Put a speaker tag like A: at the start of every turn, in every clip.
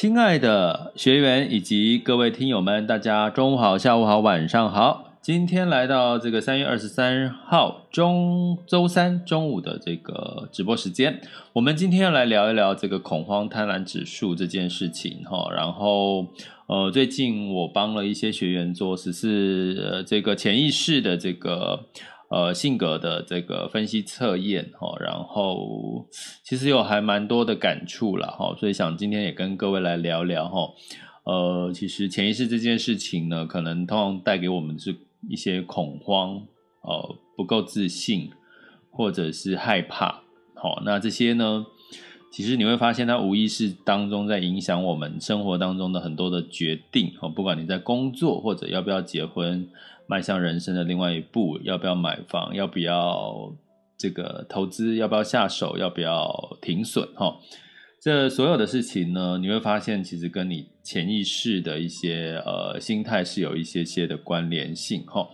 A: 亲爱的学员以及各位听友们，大家中午好、下午好、晚上好。今天来到这个三月二十三号中周三中午的这个直播时间，我们今天要来聊一聊这个恐慌贪婪指数这件事情哈。然后呃，最近我帮了一些学员做十四呃这个潜意识的这个。呃，性格的这个分析测验哈，然后其实有还蛮多的感触了哈，所以想今天也跟各位来聊聊哈。呃，其实潜意识这件事情呢，可能通常带给我们是一些恐慌，呃，不够自信，或者是害怕。好，那这些呢，其实你会发现它无意识当中在影响我们生活当中的很多的决定哦，不管你在工作或者要不要结婚。迈向人生的另外一步，要不要买房？要不要这个投资？要不要下手？要不要停损？哈，这所有的事情呢，你会发现其实跟你潜意识的一些呃心态是有一些些的关联性。哈，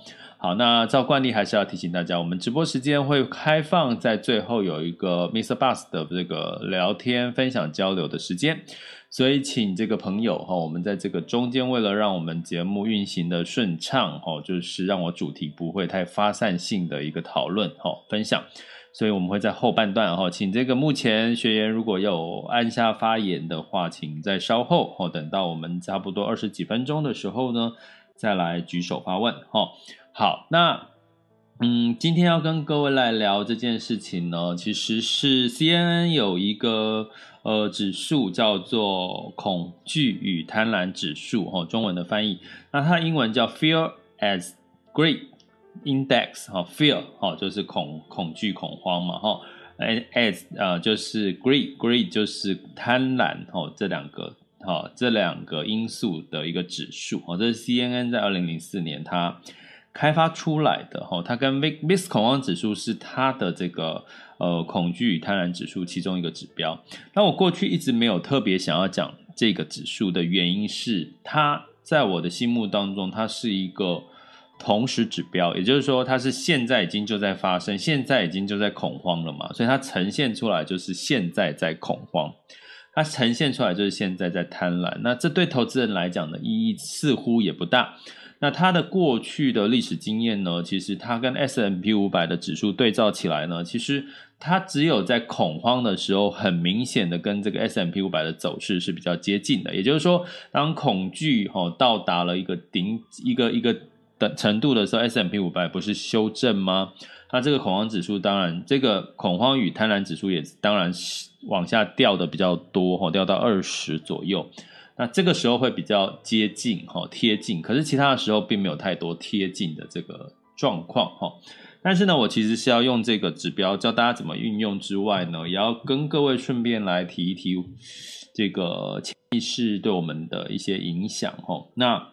A: 好，那照惯例还是要提醒大家，我们直播时间会开放在最后有一个 Mr. Bus 的这个聊天、分享、交流的时间。所以，请这个朋友哈，我们在这个中间，为了让我们节目运行的顺畅哈，就是让我主题不会太发散性的一个讨论哈分享，所以我们会在后半段哈，请这个目前学员如果有按下发言的话，请在稍后哦，等到我们差不多二十几分钟的时候呢，再来举手发问哈。好，那嗯，今天要跟各位来聊这件事情呢，其实是 CNN 有一个。呃，指数叫做恐惧与贪婪指数，哈，中文的翻译。那它英文叫 Fear as Greed Index，哈，Fear，哈，就是恐恐惧恐慌嘛，哈，as 呃就是 Greed，Greed 就是贪婪，哈，这两个，哈，这两个因素的一个指数，哈，这是 CNN 在二零零四年它开发出来的，哈，它跟 VIX 恐慌指数是它的这个。呃，恐惧与贪婪指数其中一个指标。那我过去一直没有特别想要讲这个指数的原因是，它在我的心目当中，它是一个同时指标，也就是说，它是现在已经就在发生，现在已经就在恐慌了嘛，所以它呈现出来就是现在在恐慌，它呈现出来就是现在在贪婪。那这对投资人来讲的意义似乎也不大。那它的过去的历史经验呢？其实它跟 S M P 五百的指数对照起来呢，其实它只有在恐慌的时候，很明显的跟这个 S M P 五百的走势是比较接近的。也就是说，当恐惧哈到达了一个顶一个一个的程度的时候，S M P 五百不是修正吗？那这个恐慌指数当然，这个恐慌与贪婪指数也当然往下掉的比较多哈，掉到二十左右。那这个时候会比较接近哈，贴近，可是其他的时候并没有太多贴近的这个状况哈。但是呢，我其实是要用这个指标教大家怎么运用之外呢，也要跟各位顺便来提一提这个潜意识对我们的一些影响哈。那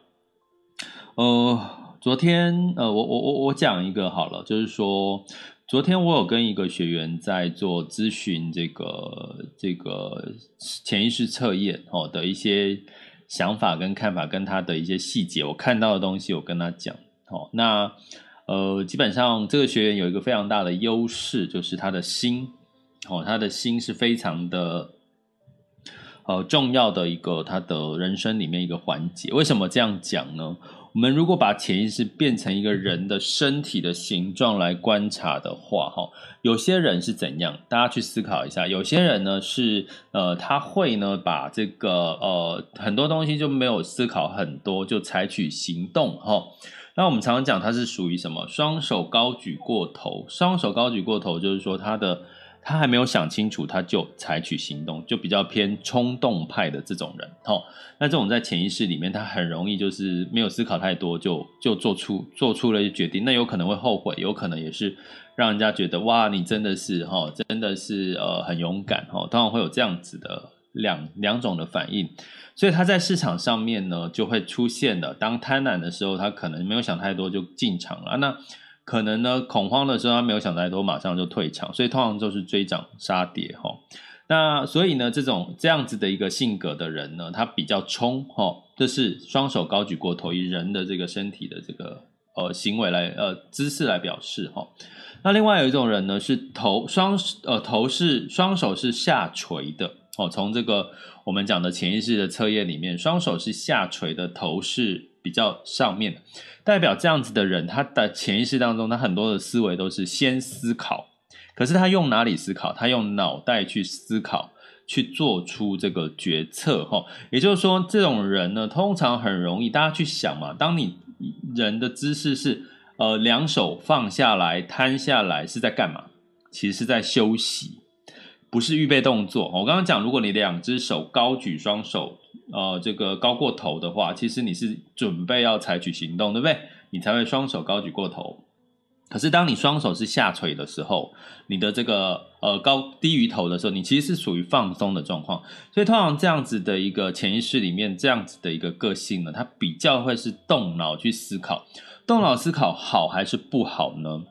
A: 呃，昨天呃，我我我我讲一个好了，就是说。昨天我有跟一个学员在做咨询，这个这个潜意识测验哦的一些想法跟看法，跟他的一些细节，我看到的东西，我跟他讲哦。那呃，基本上这个学员有一个非常大的优势，就是他的心哦，他的心是非常的呃重要的一个他的人生里面一个环节。为什么这样讲呢？我们如果把潜意识变成一个人的身体的形状来观察的话，哈，有些人是怎样？大家去思考一下。有些人呢是呃，他会呢把这个呃很多东西就没有思考很多，就采取行动，哈。那我们常常讲他是属于什么？双手高举过头，双手高举过头就是说他的。他还没有想清楚，他就采取行动，就比较偏冲动派的这种人。齁，那这种在潜意识里面，他很容易就是没有思考太多，就就做出做出了一决定。那有可能会后悔，有可能也是让人家觉得哇，你真的是齁，真的是呃很勇敢齁。当然会有这样子的两两种的反应，所以他在市场上面呢就会出现了。当贪婪的时候，他可能没有想太多就进场了。那可能呢，恐慌的时候他没有想太多，马上就退场，所以通常就是追涨杀跌哈。那所以呢，这种这样子的一个性格的人呢，他比较冲哈，这是双手高举过头，以人的这个身体的这个呃行为来呃姿势来表示哈。那另外有一种人呢，是头双呃头是双手是下垂的哦，从这个我们讲的潜意识的测验里面，双手是下垂的，头是比较上面的。代表这样子的人，他的潜意识当中，他很多的思维都是先思考，可是他用哪里思考？他用脑袋去思考，去做出这个决策，哈。也就是说，这种人呢，通常很容易，大家去想嘛，当你人的姿势是呃两手放下来，摊下来，是在干嘛？其实是在休息，不是预备动作。我刚刚讲，如果你两只手高举双手。呃，这个高过头的话，其实你是准备要采取行动，对不对？你才会双手高举过头。可是当你双手是下垂的时候，你的这个呃高低于头的时候，你其实是属于放松的状况。所以通常这样子的一个潜意识里面，这样子的一个个性呢，它比较会是动脑去思考。动脑思考好还是不好呢？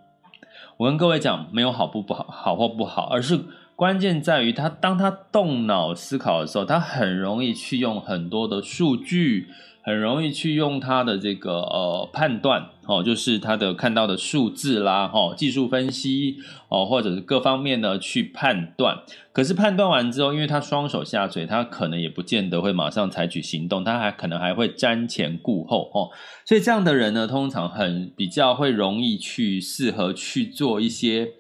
A: 我跟各位讲，没有好不不好，好或不好，而是。关键在于他，当他动脑思考的时候，他很容易去用很多的数据，很容易去用他的这个呃判断哦，就是他的看到的数字啦，哦，技术分析哦，或者是各方面呢去判断。可是判断完之后，因为他双手下垂，他可能也不见得会马上采取行动，他还可能还会瞻前顾后哦。所以这样的人呢，通常很比较会容易去适合去做一些。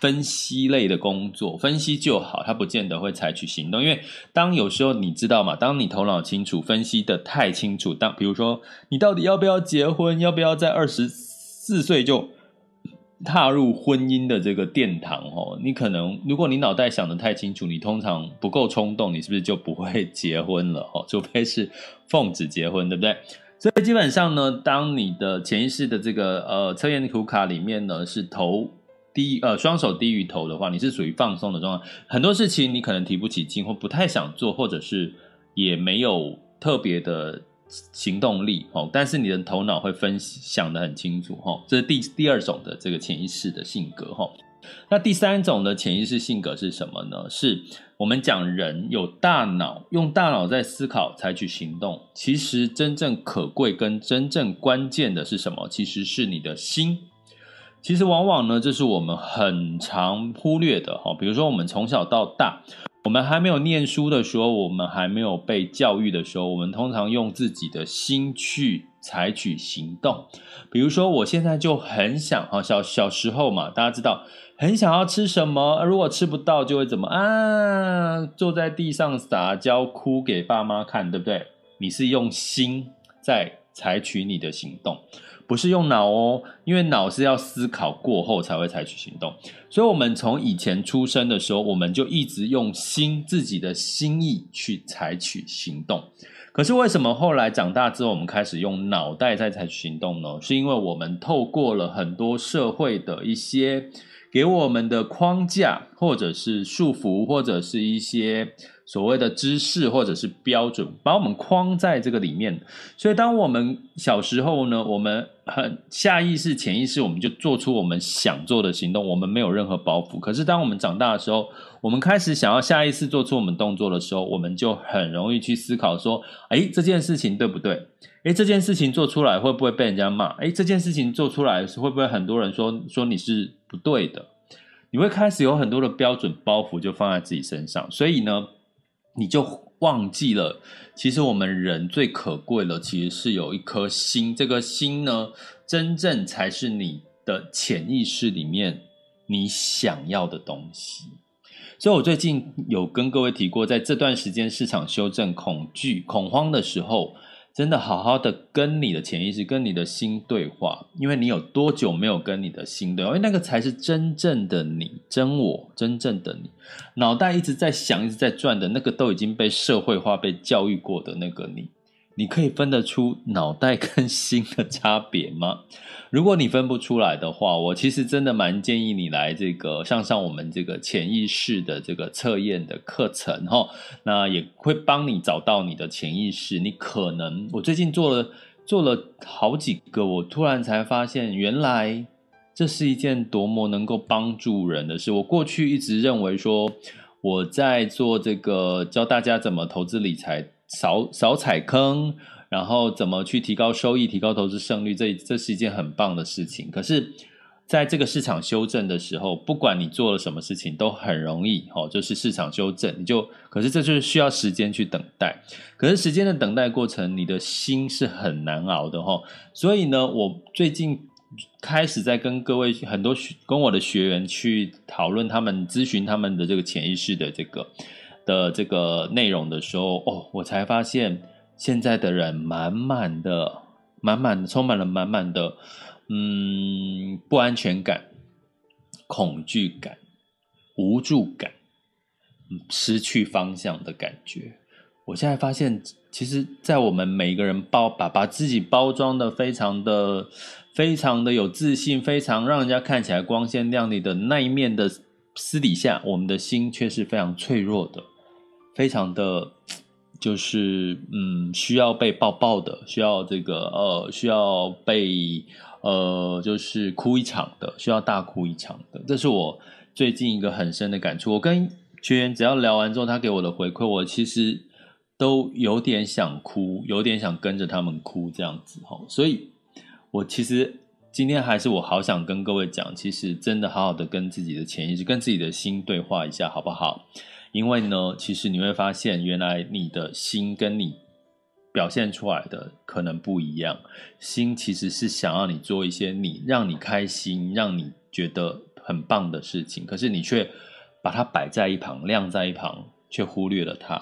A: 分析类的工作，分析就好，他不见得会采取行动。因为当有时候你知道吗？当你头脑清楚，分析的太清楚，当比如说你到底要不要结婚，要不要在二十四岁就踏入婚姻的这个殿堂哦，你可能如果你脑袋想的太清楚，你通常不够冲动，你是不是就不会结婚了哦？除非是奉旨结婚，对不对？所以基本上呢，当你的潜意识的这个呃测验图卡里面呢是头。低呃，双手低于头的话，你是属于放松的状态。很多事情你可能提不起劲，或不太想做，或者是也没有特别的行动力哦。但是你的头脑会分析想得很清楚哈。这是第第二种的这个潜意识的性格哈。那第三种的潜意识性格是什么呢？是我们讲人有大脑，用大脑在思考，采取行动。其实真正可贵跟真正关键的是什么？其实是你的心。其实往往呢，这是我们很常忽略的哈。比如说，我们从小到大，我们还没有念书的时候，我们还没有被教育的时候，我们通常用自己的心去采取行动。比如说，我现在就很想哈，小小时候嘛，大家知道，很想要吃什么，如果吃不到，就会怎么啊？坐在地上撒娇，哭给爸妈看，对不对？你是用心在采取你的行动。不是用脑哦，因为脑是要思考过后才会采取行动。所以，我们从以前出生的时候，我们就一直用心自己的心意去采取行动。可是，为什么后来长大之后，我们开始用脑袋在采取行动呢？是因为我们透过了很多社会的一些给我们的框架，或者是束缚，或者是一些。所谓的知识或者是标准，把我们框在这个里面。所以，当我们小时候呢，我们很下意识、潜意识，我们就做出我们想做的行动，我们没有任何包袱。可是，当我们长大的时候，我们开始想要下意识做出我们动作的时候，我们就很容易去思考说：诶，这件事情对不对？诶，这件事情做出来会不会被人家骂？诶，这件事情做出来会不会很多人说说你是不对的？你会开始有很多的标准包袱就放在自己身上，所以呢。你就忘记了，其实我们人最可贵的，其实是有一颗心。这个心呢，真正才是你的潜意识里面你想要的东西。所以我最近有跟各位提过，在这段时间市场修正、恐惧、恐慌的时候。真的好好的跟你的潜意识、跟你的心对话，因为你有多久没有跟你的心对话？因为那个才是真正的你，真我，真正的你。脑袋一直在想、一直在转的那个，都已经被社会化、被教育过的那个你。你可以分得出脑袋跟心的差别吗？如果你分不出来的话，我其实真的蛮建议你来这个上上我们这个潜意识的这个测验的课程哈。那也会帮你找到你的潜意识。你可能我最近做了做了好几个，我突然才发现，原来这是一件多么能够帮助人的事。我过去一直认为说我在做这个教大家怎么投资理财。少少踩坑，然后怎么去提高收益、提高投资胜率，这这是一件很棒的事情。可是，在这个市场修正的时候，不管你做了什么事情，都很容易哦，就是市场修正，你就可是这就是需要时间去等待。可是时间的等待过程，你的心是很难熬的哈。所以呢，我最近开始在跟各位很多跟我的学员去讨论他们咨询他们的这个潜意识的这个。的这个内容的时候，哦，我才发现现在的人满满的、满满的，充满了满满的，嗯，不安全感、恐惧感、无助感，失去方向的感觉。我现在发现，其实，在我们每一个人包把把自己包装的非常的、非常的有自信，非常让人家看起来光鲜亮丽的那一面的私底下，我们的心却是非常脆弱的。非常的，就是嗯，需要被抱抱的，需要这个呃，需要被呃，就是哭一场的，需要大哭一场的。这是我最近一个很深的感触。我跟学员只要聊完之后，他给我的回馈，我其实都有点想哭，有点想跟着他们哭这样子哈。所以，我其实今天还是我好想跟各位讲，其实真的好好的跟自己的潜意识、跟自己的心对话一下，好不好？因为呢，其实你会发现，原来你的心跟你表现出来的可能不一样。心其实是想要你做一些你让你开心、让你觉得很棒的事情，可是你却把它摆在一旁、晾在一旁，却忽略了它。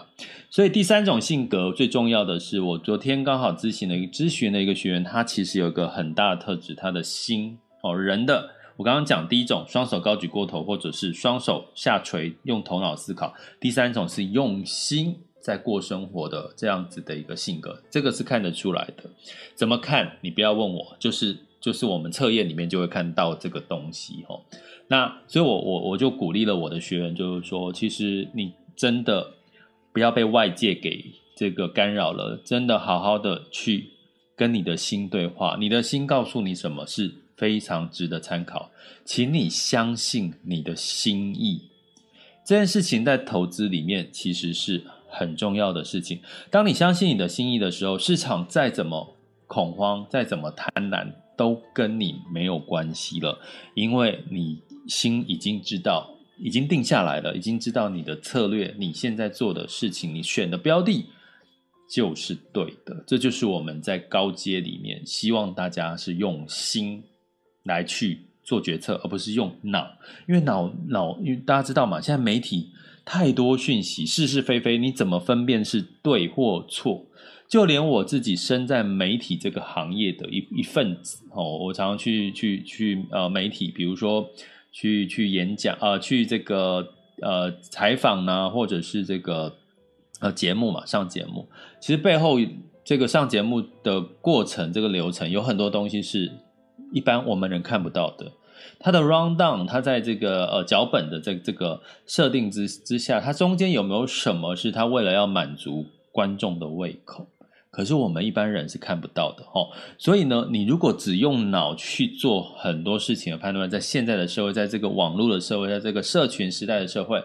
A: 所以第三种性格最重要的是，我昨天刚好咨询了一个咨询的一个学员，他其实有一个很大的特质，他的心哦，人的。我刚刚讲第一种，双手高举过头，或者是双手下垂，用头脑思考；第三种是用心在过生活的这样子的一个性格，这个是看得出来的。怎么看？你不要问我，就是就是我们测验里面就会看到这个东西哦。那所以我，我我我就鼓励了我的学员，就是说，其实你真的不要被外界给这个干扰了，真的好好的去跟你的心对话，你的心告诉你什么是。非常值得参考，请你相信你的心意。这件事情在投资里面其实是很重要的事情。当你相信你的心意的时候，市场再怎么恐慌，再怎么贪婪，都跟你没有关系了，因为你心已经知道，已经定下来了，已经知道你的策略，你现在做的事情，你选的标的。就是对的，这就是我们在高阶里面希望大家是用心。来去做决策，而不是用脑，因为脑脑，因为大家知道嘛，现在媒体太多讯息，是是非非，你怎么分辨是对或错？就连我自己身在媒体这个行业的一一份子哦，我常常去去去呃媒体，比如说去去演讲啊、呃，去这个呃采访呢，或者是这个呃节目嘛，上节目，其实背后这个上节目的过程，这个流程有很多东西是。一般我们人看不到的，它的 round down，它在这个呃脚本的这这个设定之之下，它中间有没有什么是它为了要满足观众的胃口？可是我们一般人是看不到的哦。所以呢，你如果只用脑去做很多事情的判断，在现在的社会，在这个网络的社会，在这个社群时代的社会，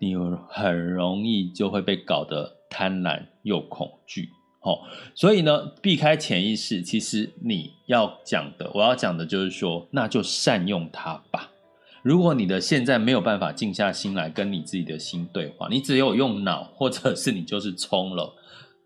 A: 你很容易就会被搞得贪婪又恐惧。好，所以呢，避开潜意识，其实你要讲的，我要讲的就是说，那就善用它吧，如果你的现在没有办法静下心来跟你自己的心对话，你只有用脑，或者是你就是冲了，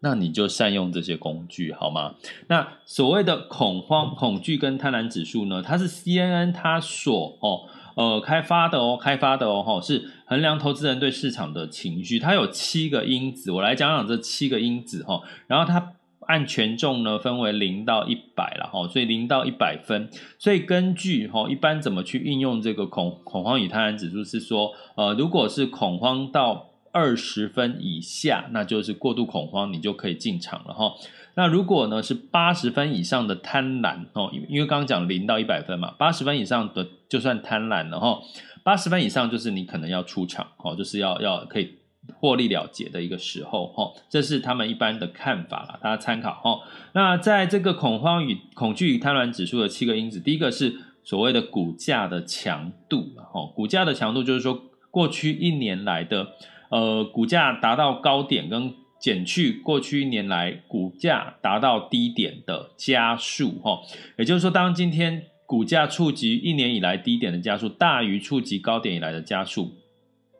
A: 那你就善用这些工具好吗？那所谓的恐慌、恐惧跟贪婪指数呢？它是 CNN 它所哦呃开发的哦，开发的哦，哈，是衡量投资人对市场的情绪，它有七个因子，我来讲讲这七个因子哈，然后它。按权重呢，分为零到一百了哈，所以零到一百分。所以根据哈，一般怎么去运用这个恐恐慌与贪婪指数是说，呃，如果是恐慌到二十分以下，那就是过度恐慌，你就可以进场了哈。那如果呢是八十分以上的贪婪哦，因为刚刚讲零到一百分嘛，八十分以上的就算贪婪了哈，八十分以上就是你可能要出场哦，就是要要可以。获利了结的一个时候，哈，这是他们一般的看法啦，大家参考哈。那在这个恐慌与恐惧与贪婪指数的七个因子，第一个是所谓的股价的强度，哈，股价的强度就是说过去一年来的呃股价达到高点跟减去过去一年来股价达到低点的加速，哈，也就是说，当今天股价触及一年以来低点的加速大于触及高点以来的加速，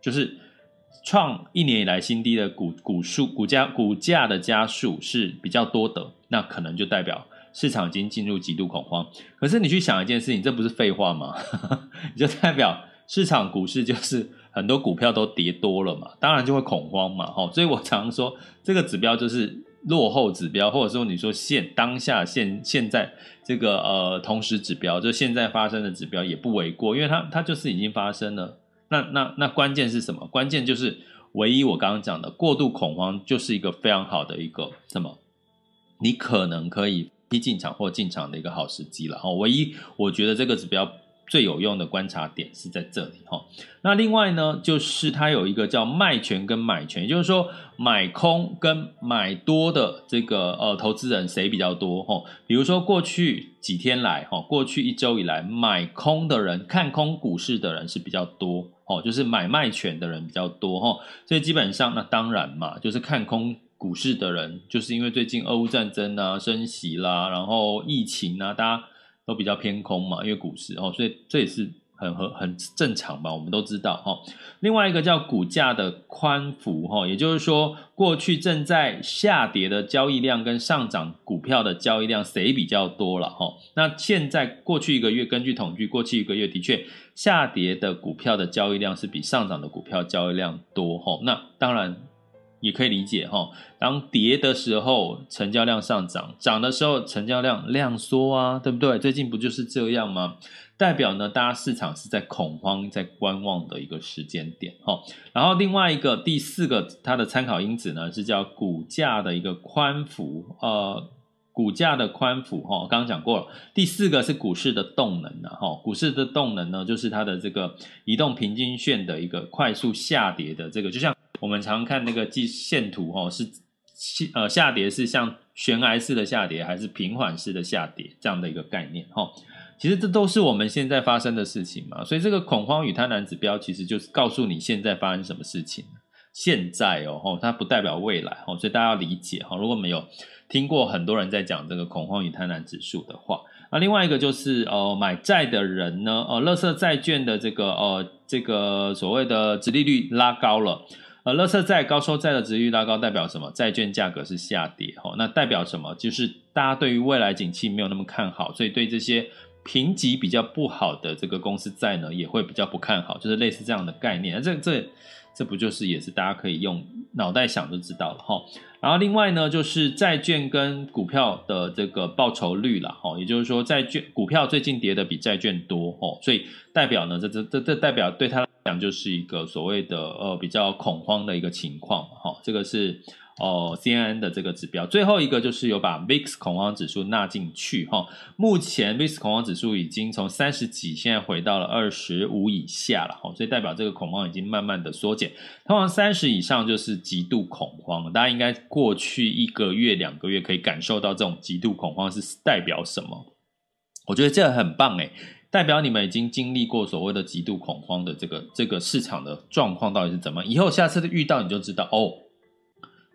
A: 就是。创一年以来新低的股股数股价股价的加速是比较多的，那可能就代表市场已经进入极度恐慌。可是你去想一件事情，这不是废话吗？你 就代表市场股市就是很多股票都跌多了嘛，当然就会恐慌嘛。吼，所以我常说这个指标就是落后指标，或者说你说现当下现现在这个呃同时指标，就现在发生的指标也不为过，因为它它就是已经发生了。那那那关键是什么？关键就是唯一我刚刚讲的过度恐慌，就是一个非常好的一个什么？你可能可以逼进场或进场的一个好时机了。哈，唯一我觉得这个指标最有用的观察点是在这里。哈，那另外呢，就是它有一个叫卖权跟买权，也就是说买空跟买多的这个呃投资人谁比较多？哈，比如说过去几天来，哈，过去一周以来买空的人看空股市的人是比较多。哦，就是买卖权的人比较多哈，所以基本上那当然嘛，就是看空股市的人，就是因为最近俄乌战争啊、升息啦，然后疫情啊，大家都比较偏空嘛，因为股市哦，所以这也是。很很很正常吧，我们都知道哈。另外一个叫股价的宽幅哈，也就是说，过去正在下跌的交易量跟上涨股票的交易量谁比较多了哈？那现在过去一个月，根据统计，过去一个月的确下跌的股票的交易量是比上涨的股票交易量多哈。那当然也可以理解哈，当跌的时候成交量上涨，涨的时候成交量量缩啊，对不对？最近不就是这样吗？代表呢，大家市场是在恐慌、在观望的一个时间点，哈。然后另外一个第四个它的参考因子呢，是叫股价的一个宽幅，呃，股价的宽幅，哈，刚刚讲过了。第四个是股市的动能呢，哈，股市的动能呢，就是它的这个移动平均线的一个快速下跌的这个，就像我们常看那个季线图，哈，是呃下跌是像悬崖式的下跌，还是平缓式的下跌这样的一个概念，哈。其实这都是我们现在发生的事情嘛，所以这个恐慌与贪婪指标其实就是告诉你现在发生什么事情。现在哦，它不代表未来哦，所以大家要理解哈。如果没有听过很多人在讲这个恐慌与贪婪指数的话，那另外一个就是呃，买债的人呢，呃，垃圾债券的这个呃，这个所谓的殖利率拉高了，呃，垃圾债高收债的值率拉高代表什么？债券价格是下跌哈，那代表什么？就是大家对于未来景气没有那么看好，所以对这些。评级比较不好的这个公司债呢，也会比较不看好，就是类似这样的概念。这这这不就是也是大家可以用脑袋想就知道了哈。然后另外呢，就是债券跟股票的这个报酬率了哈，也就是说债券股票最近跌的比债券多哦，所以代表呢，这这这这代表对它讲就是一个所谓的呃比较恐慌的一个情况哈，这个是。哦，CNN 的这个指标，最后一个就是有把 VIX 恐慌指数纳进去哈。目前 VIX 恐慌指数已经从三十几，现在回到了二十五以下了哈，所以代表这个恐慌已经慢慢的缩减。通常三十以上就是极度恐慌，大家应该过去一个月、两个月可以感受到这种极度恐慌是代表什么？我觉得这很棒诶，代表你们已经经历过所谓的极度恐慌的这个这个市场的状况到底是怎么？以后下次遇到你就知道哦。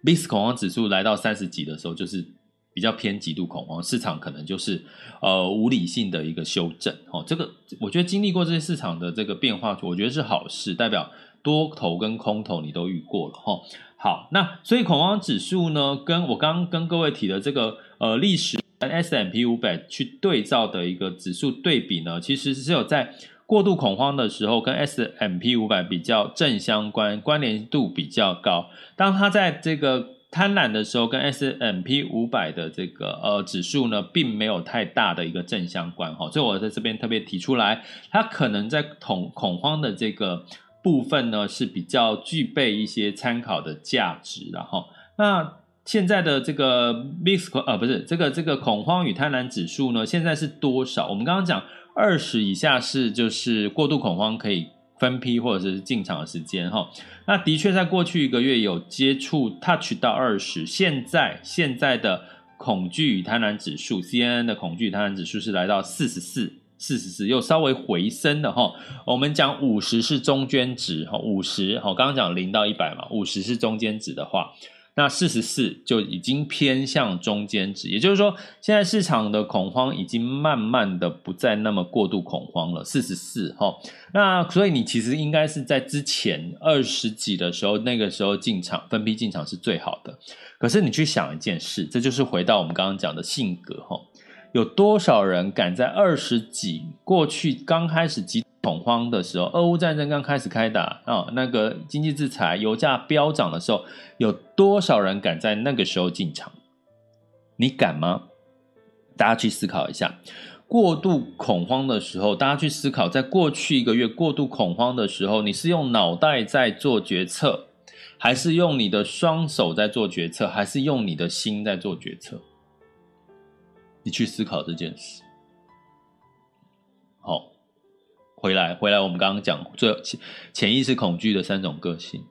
A: VIX 恐慌指数来到三十几的时候，就是比较偏极度恐慌，市场可能就是呃无理性的一个修正哦。这个我觉得经历过这些市场的这个变化，我觉得是好事，代表多头跟空头你都遇过了哈。好，那所以恐慌指数呢，跟我刚刚跟各位提的这个呃历史跟 S M P 五百去对照的一个指数对比呢，其实是有在过度恐慌的时候跟 S M P 五百比较正相关，关联度比较高。当它在这个贪婪的时候，跟 S M P 五百的这个呃指数呢，并没有太大的一个正相关哈，所以我在这边特别提出来，它可能在恐恐慌的这个部分呢，是比较具备一些参考的价值，然后那现在的这个 VIX 呃不是这个这个恐慌与贪婪指数呢，现在是多少？我们刚刚讲二十以下是就是过度恐慌可以。分批或者是进场的时间哈，那的确在过去一个月有接触 touch 到二十，现在现在的恐惧与贪婪指数，CNN 的恐惧与贪婪指数是来到四十四，四十四又稍微回升的哈。我们讲五十是中间值哈，五十哈，刚刚讲零到一百嘛，五十是中间值的话。那四十四就已经偏向中间值，也就是说，现在市场的恐慌已经慢慢的不再那么过度恐慌了。四十四哈，那所以你其实应该是在之前二十几的时候，那个时候进场分批进场是最好的。可是你去想一件事，这就是回到我们刚刚讲的性格哈，有多少人敢在二十几过去刚开始急恐慌的时候，俄乌战争刚开始开打啊，那个经济制裁、油价飙涨的时候，有多少人敢在那个时候进场？你敢吗？大家去思考一下。过度恐慌的时候，大家去思考，在过去一个月过度恐慌的时候，你是用脑袋在做决策，还是用你的双手在做决策，还是用你的心在做决策？你去思考这件事。回来，回来，我们刚刚讲最潜意识恐惧的三种个性。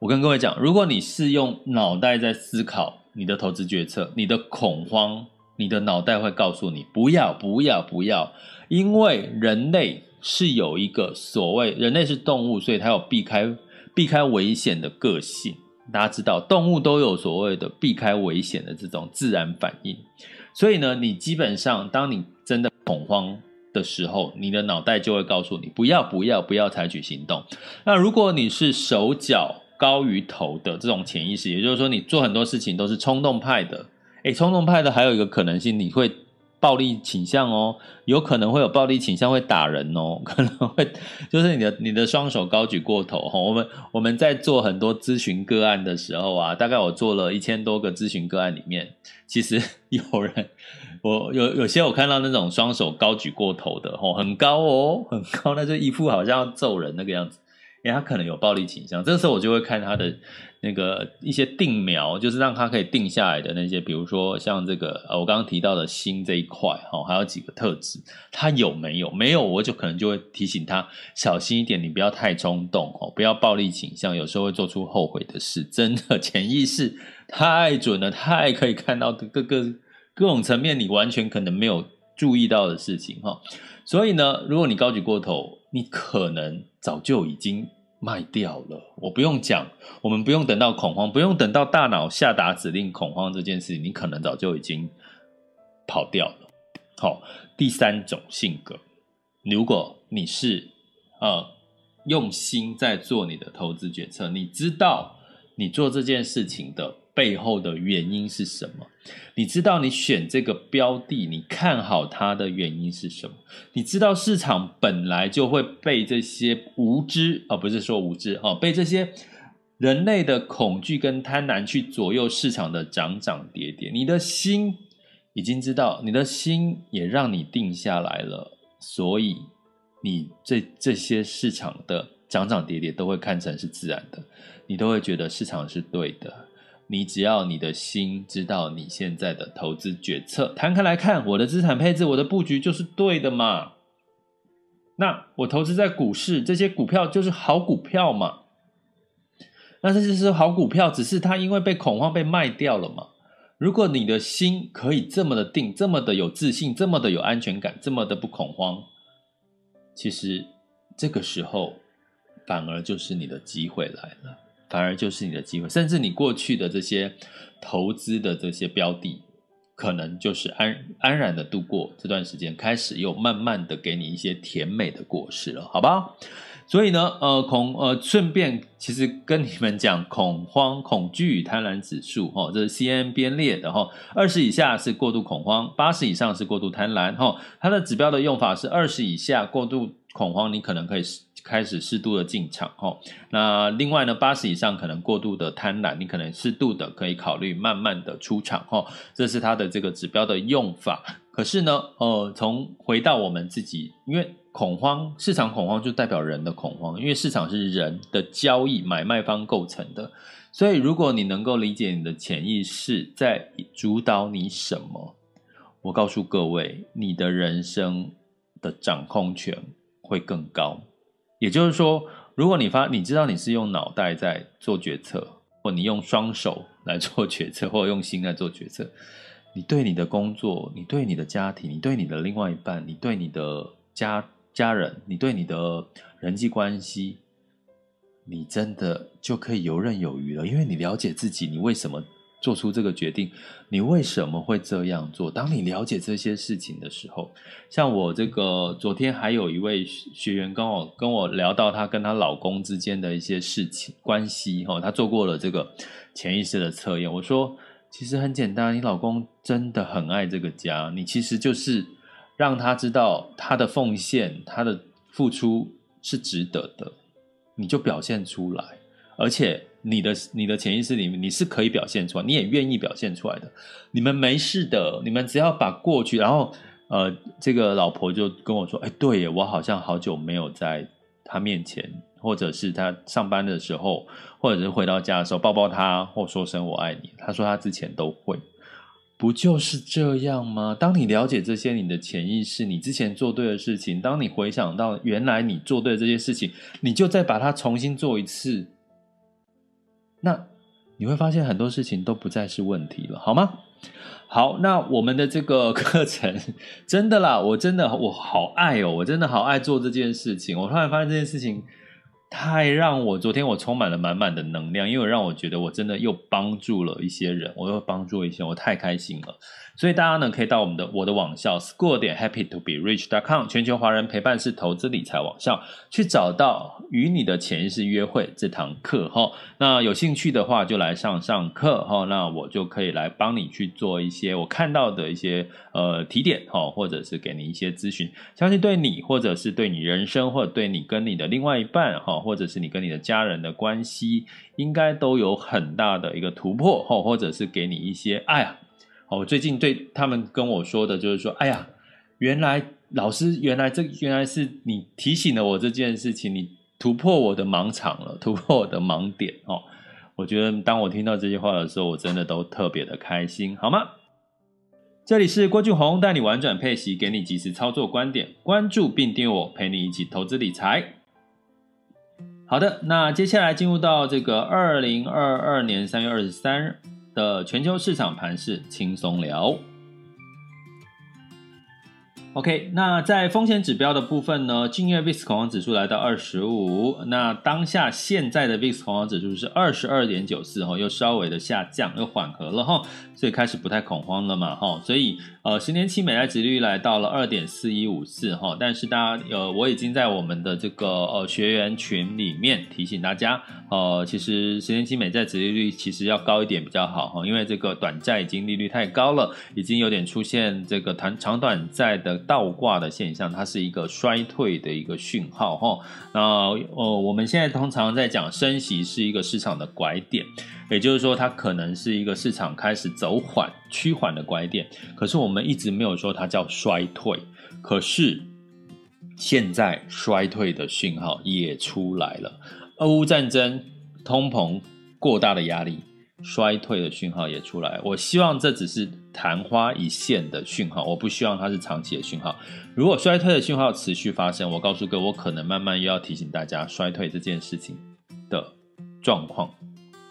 A: 我跟各位讲，如果你是用脑袋在思考你的投资决策，你的恐慌，你的脑袋会告诉你不要，不要，不要，因为人类是有一个所谓，人类是动物，所以它有避开避开危险的个性。大家知道，动物都有所谓的避开危险的这种自然反应。所以呢，你基本上当你真的恐慌。的时候，你的脑袋就会告诉你不要不要不要采取行动。那如果你是手脚高于头的这种潜意识，也就是说你做很多事情都是冲动派的。诶，冲动派的还有一个可能性，你会暴力倾向哦，有可能会有暴力倾向，会打人哦，可能会就是你的你的双手高举过头哈。我们我们在做很多咨询个案的时候啊，大概我做了一千多个咨询个案里面，其实 有人。我有有些我看到那种双手高举过头的吼，很高哦，很高，那就一副好像要揍人那个样子，因为他可能有暴力倾向。这时候我就会看他的那个一些定苗，就是让他可以定下来的那些，比如说像这个呃，我刚刚提到的心这一块哈，还有几个特质，他有没有？没有，我就可能就会提醒他小心一点，你不要太冲动哦，不要暴力倾向，有时候会做出后悔的事。真的潜意识太准了，太可以看到各个。各种层面你完全可能没有注意到的事情哈，所以呢，如果你高举过头，你可能早就已经卖掉了。我不用讲，我们不用等到恐慌，不用等到大脑下达指令恐慌这件事情，你可能早就已经跑掉了。好，第三种性格，如果你是呃用心在做你的投资决策，你知道你做这件事情的。背后的原因是什么？你知道你选这个标的，你看好它的原因是什么？你知道市场本来就会被这些无知，而、不是说无知，哦，被这些人类的恐惧跟贪婪去左右市场的涨涨跌跌。你的心已经知道，你的心也让你定下来了，所以你这这些市场的涨涨跌跌都会看成是自然的，你都会觉得市场是对的。你只要你的心知道你现在的投资决策，摊开来看，我的资产配置，我的布局就是对的嘛。那我投资在股市，这些股票就是好股票嘛。那这就是好股票，只是它因为被恐慌被卖掉了嘛。如果你的心可以这么的定，这么的有自信，这么的有安全感，这么的不恐慌，其实这个时候反而就是你的机会来了。反而就是你的机会，甚至你过去的这些投资的这些标的，可能就是安安然的度过这段时间，开始又慢慢的给你一些甜美的果实了，好吧？所以呢，呃，恐呃，顺便其实跟你们讲，恐慌、恐惧与贪婪指数，哈、哦，这是 CNN 编列的，哈、哦，二十以下是过度恐慌，八十以上是过度贪婪，哈、哦，它的指标的用法是二十以下过度恐慌，你可能可以开始适度的进场，哈、哦，那另外呢，八十以上可能过度的贪婪，你可能适度的可以考虑慢慢的出场，哈、哦，这是它的这个指标的用法。可是呢，呃，从回到我们自己，因为。恐慌，市场恐慌就代表人的恐慌，因为市场是人的交易买卖方构成的，所以如果你能够理解你的潜意识在主导你什么，我告诉各位，你的人生的掌控权会更高。也就是说，如果你发，你知道你是用脑袋在做决策，或你用双手来做决策，或用心在做决策，你对你的工作，你对你的家庭，你对你的另外一半，你对你的家。家人，你对你的人际关系，你真的就可以游刃有余了，因为你了解自己，你为什么做出这个决定，你为什么会这样做？当你了解这些事情的时候，像我这个昨天还有一位学员跟我跟我聊到她跟她老公之间的一些事情关系，哈，她做过了这个潜意识的测验。我说，其实很简单，你老公真的很爱这个家，你其实就是。让他知道他的奉献、他的付出是值得的，你就表现出来，而且你的你的潜意识里面你是可以表现出来，你也愿意表现出来的。你们没事的，你们只要把过去，然后呃，这个老婆就跟我说：“哎，对耶，我好像好久没有在他面前，或者是他上班的时候，或者是回到家的时候抱抱他，或说声我爱你。”他说他之前都会。不就是这样吗？当你了解这些，你的潜意识，你之前做对的事情，当你回想到原来你做对的这些事情，你就再把它重新做一次，那你会发现很多事情都不再是问题了，好吗？好，那我们的这个 课程真的啦，我真的我好爱哦，我真的好爱做这件事情。我突然发现这件事情。太让我昨天我充满了满满的能量，因为让我觉得我真的又帮助了一些人，我又帮助一些，我太开心了。所以大家呢，可以到我们的我的网校 school 点 happy to be rich dot com 全球华人陪伴式投资理财网校，去找到与你的潜意识约会这堂课哈。那有兴趣的话，就来上上课哈。那我就可以来帮你去做一些我看到的一些呃提点哈，或者是给你一些咨询，相信对你或者是对你人生，或者对你跟你的另外一半哈，或者是你跟你的家人的关系，应该都有很大的一个突破哈，或者是给你一些爱啊。我最近对他们跟我说的就是说，哎呀，原来老师，原来这原来是你提醒了我这件事情，你突破我的盲场了，突破我的盲点哦。我觉得当我听到这些话的时候，我真的都特别的开心，好吗？这里是郭俊宏带你玩转配息，给你及时操作观点，关注并订阅我，陪你一起投资理财。好的，那接下来进入到这个二零二二年三月二十三日。的全球市场盘势轻松聊。OK，那在风险指标的部分呢，近月 VIX 恐慌指数来到二十五，那当下现在的 VIX 恐慌指数是二十二点九四，哈，又稍微的下降，又缓和了哈，所以开始不太恐慌了嘛，哈，所以呃，十年期美债殖利率来到了二点四一五四，哈，但是大家呃，我已经在我们的这个呃学员群里面提醒大家，呃，其实十年期美债殖利率其实要高一点比较好，哈，因为这个短债已经利率太高了，已经有点出现这个长长短债的。倒挂的现象，它是一个衰退的一个讯号哈。那呃，我们现在通常在讲升息是一个市场的拐点，也就是说，它可能是一个市场开始走缓、趋缓的拐点。可是我们一直没有说它叫衰退。可是现在衰退的讯号也出来了，俄乌战争、通膨过大的压力。衰退的讯号也出来，我希望这只是昙花一现的讯号，我不希望它是长期的讯号。如果衰退的讯号持续发生，我告诉各位，我可能慢慢又要提醒大家衰退这件事情的状况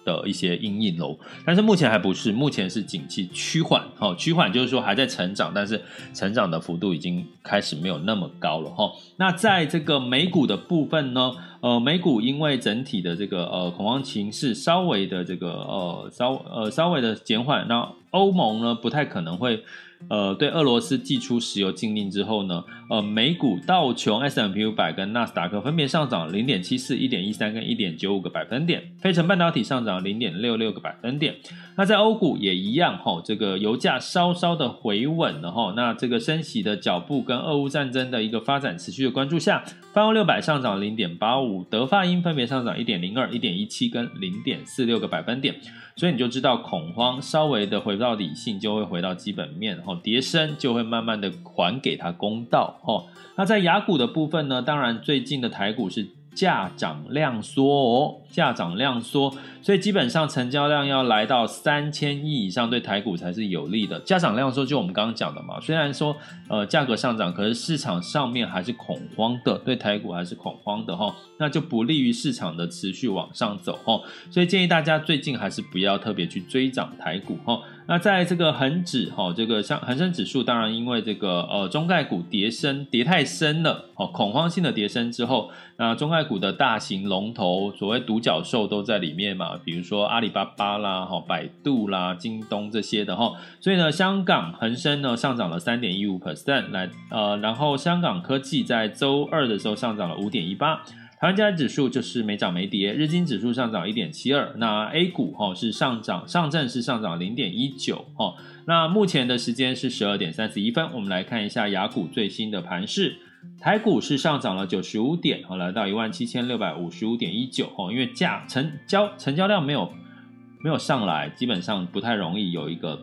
A: 的一些阴影喽。但是目前还不是，目前是景气趋缓，哈，趋缓就是说还在成长，但是成长的幅度已经开始没有那么高了，哈。那在这个美股的部分呢？呃，美股因为整体的这个呃恐慌情势稍微的这个呃稍呃稍微的减缓，那欧盟呢不太可能会。呃，对俄罗斯祭出石油禁令之后呢，呃，美股道琼、S&P 五百跟纳斯达克分别上涨零点七四、一点一三跟一点九五个百分点，费城半导体上涨零点六六个百分点。那在欧股也一样，哈，这个油价稍稍的回稳了，哈，那这个升息的脚步跟俄乌战争的一个发展持续的关注下，泛欧六百上涨零点八五，德法英分别上涨一点零二、一点一七跟零点四六个百分点。所以你就知道恐慌稍微的回到理性，就会回到基本面，吼，跌升就会慢慢的还给他公道，哈。那在雅股的部分呢，当然最近的台股是。价涨量缩哦，价涨量缩，所以基本上成交量要来到三千亿以上，对台股才是有利的。价涨量缩就我们刚刚讲的嘛，虽然说呃价格上涨，可是市场上面还是恐慌的，对台股还是恐慌的哈，那就不利于市场的持续往上走哈。所以建议大家最近还是不要特别去追涨台股哈。那在这个恒指哈，这个像恒生指数，当然因为这个呃中概股跌深跌太深了哦，恐慌性的跌深之后，那中概股的大型龙头所谓独角兽都在里面嘛，比如说阿里巴巴啦、哈百度啦、京东这些的哈，所以呢，香港恒生呢上涨了三点一五 percent 来呃，然后香港科技在周二的时候上涨了五点一八。台湾加指数就是没涨没跌，日经指数上涨一点七二，那 A 股哈是上涨，上证是上涨零点一九哈，那目前的时间是十二点三十一分，我们来看一下雅股最新的盘势，台股是上涨了九十五点，哈，来到一万七千六百五十五点一九，哈，因为价成交成交量没有没有上来，基本上不太容易有一个。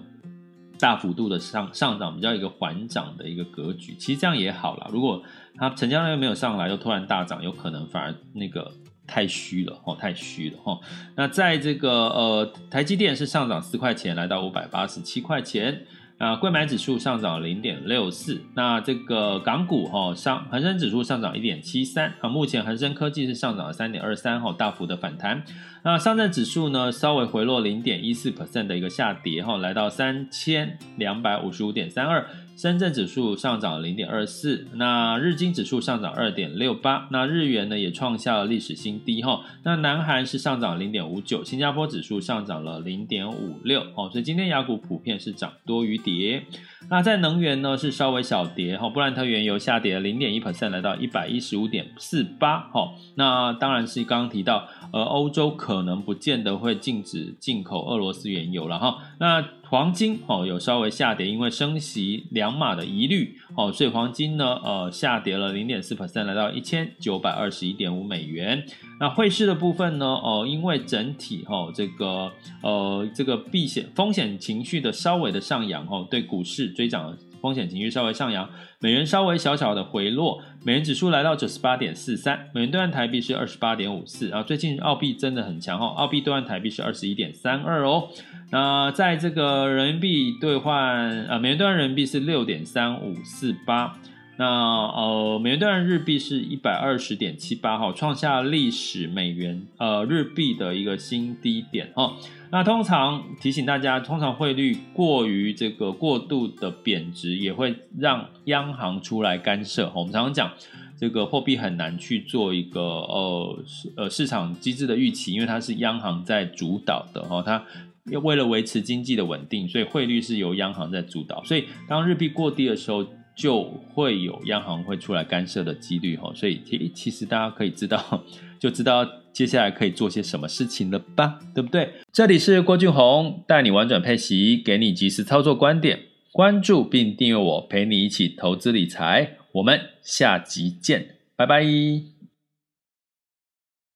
A: 大幅度的上上涨，比较一个缓涨的一个格局，其实这样也好啦。如果它成交量又没有上来，又突然大涨，有可能反而那个太虚了哦，太虚了哈。那在这个呃，台积电是上涨四块钱，来到五百八十七块钱。啊，柜买指数上涨零点六四，那这个港股哈上恒生指数上涨一点七三，啊，目前恒生科技是上涨了三点二三，哈，大幅的反弹。那上证指数呢稍微回落零点一四 percent 的一个下跌，哈，来到三千两百五十五点三二。深圳指数上涨零点二四，那日经指数上涨二点六八，那日元呢也创下了历史新低哈。那南韩是上涨零点五九，新加坡指数上涨了零点五六哦，所以今天雅股普遍是涨多于跌。那在能源呢是稍微小跌哈，布兰特原油下跌了零点一 percent，来到一百一十五点四八哈。那当然是刚刚提到，呃，欧洲可能不见得会禁止进口俄罗斯原油了哈。那黄金哦有稍微下跌，因为升息两码的疑虑哦，所以黄金呢呃下跌了零点四 percent，来到一千九百二十一点五美元。那汇市的部分呢，呃因为整体哈这个呃这个避险风险情绪的稍微的上扬哦，对股市追涨。风险情绪稍微上扬，美元稍微小小的回落，美元指数来到九十八点四三，美元兑换台币是二十八点五四啊。最近澳币真的很强哦，澳币兑换台币是二十一点三二哦。那在这个人民币兑换呃，美元兑换人民币是六点三五四八。那呃，美元兑换日币是一百二十点七八哈，创下历史美元呃日币的一个新低点哈。那通常提醒大家，通常汇率过于这个过度的贬值，也会让央行出来干涉。我们常常讲，这个货币很难去做一个呃呃市场机制的预期，因为它是央行在主导的哈。它为了维持经济的稳定，所以汇率是由央行在主导。所以当日币过低的时候，就会有央行会出来干涉的几率哈，所以其其实大家可以知道，就知道接下来可以做些什么事情了吧，对不对？这里是郭俊宏，带你玩转配息，给你及时操作观点，关注并订阅我，陪你一起投资理财，我们下集见，拜拜。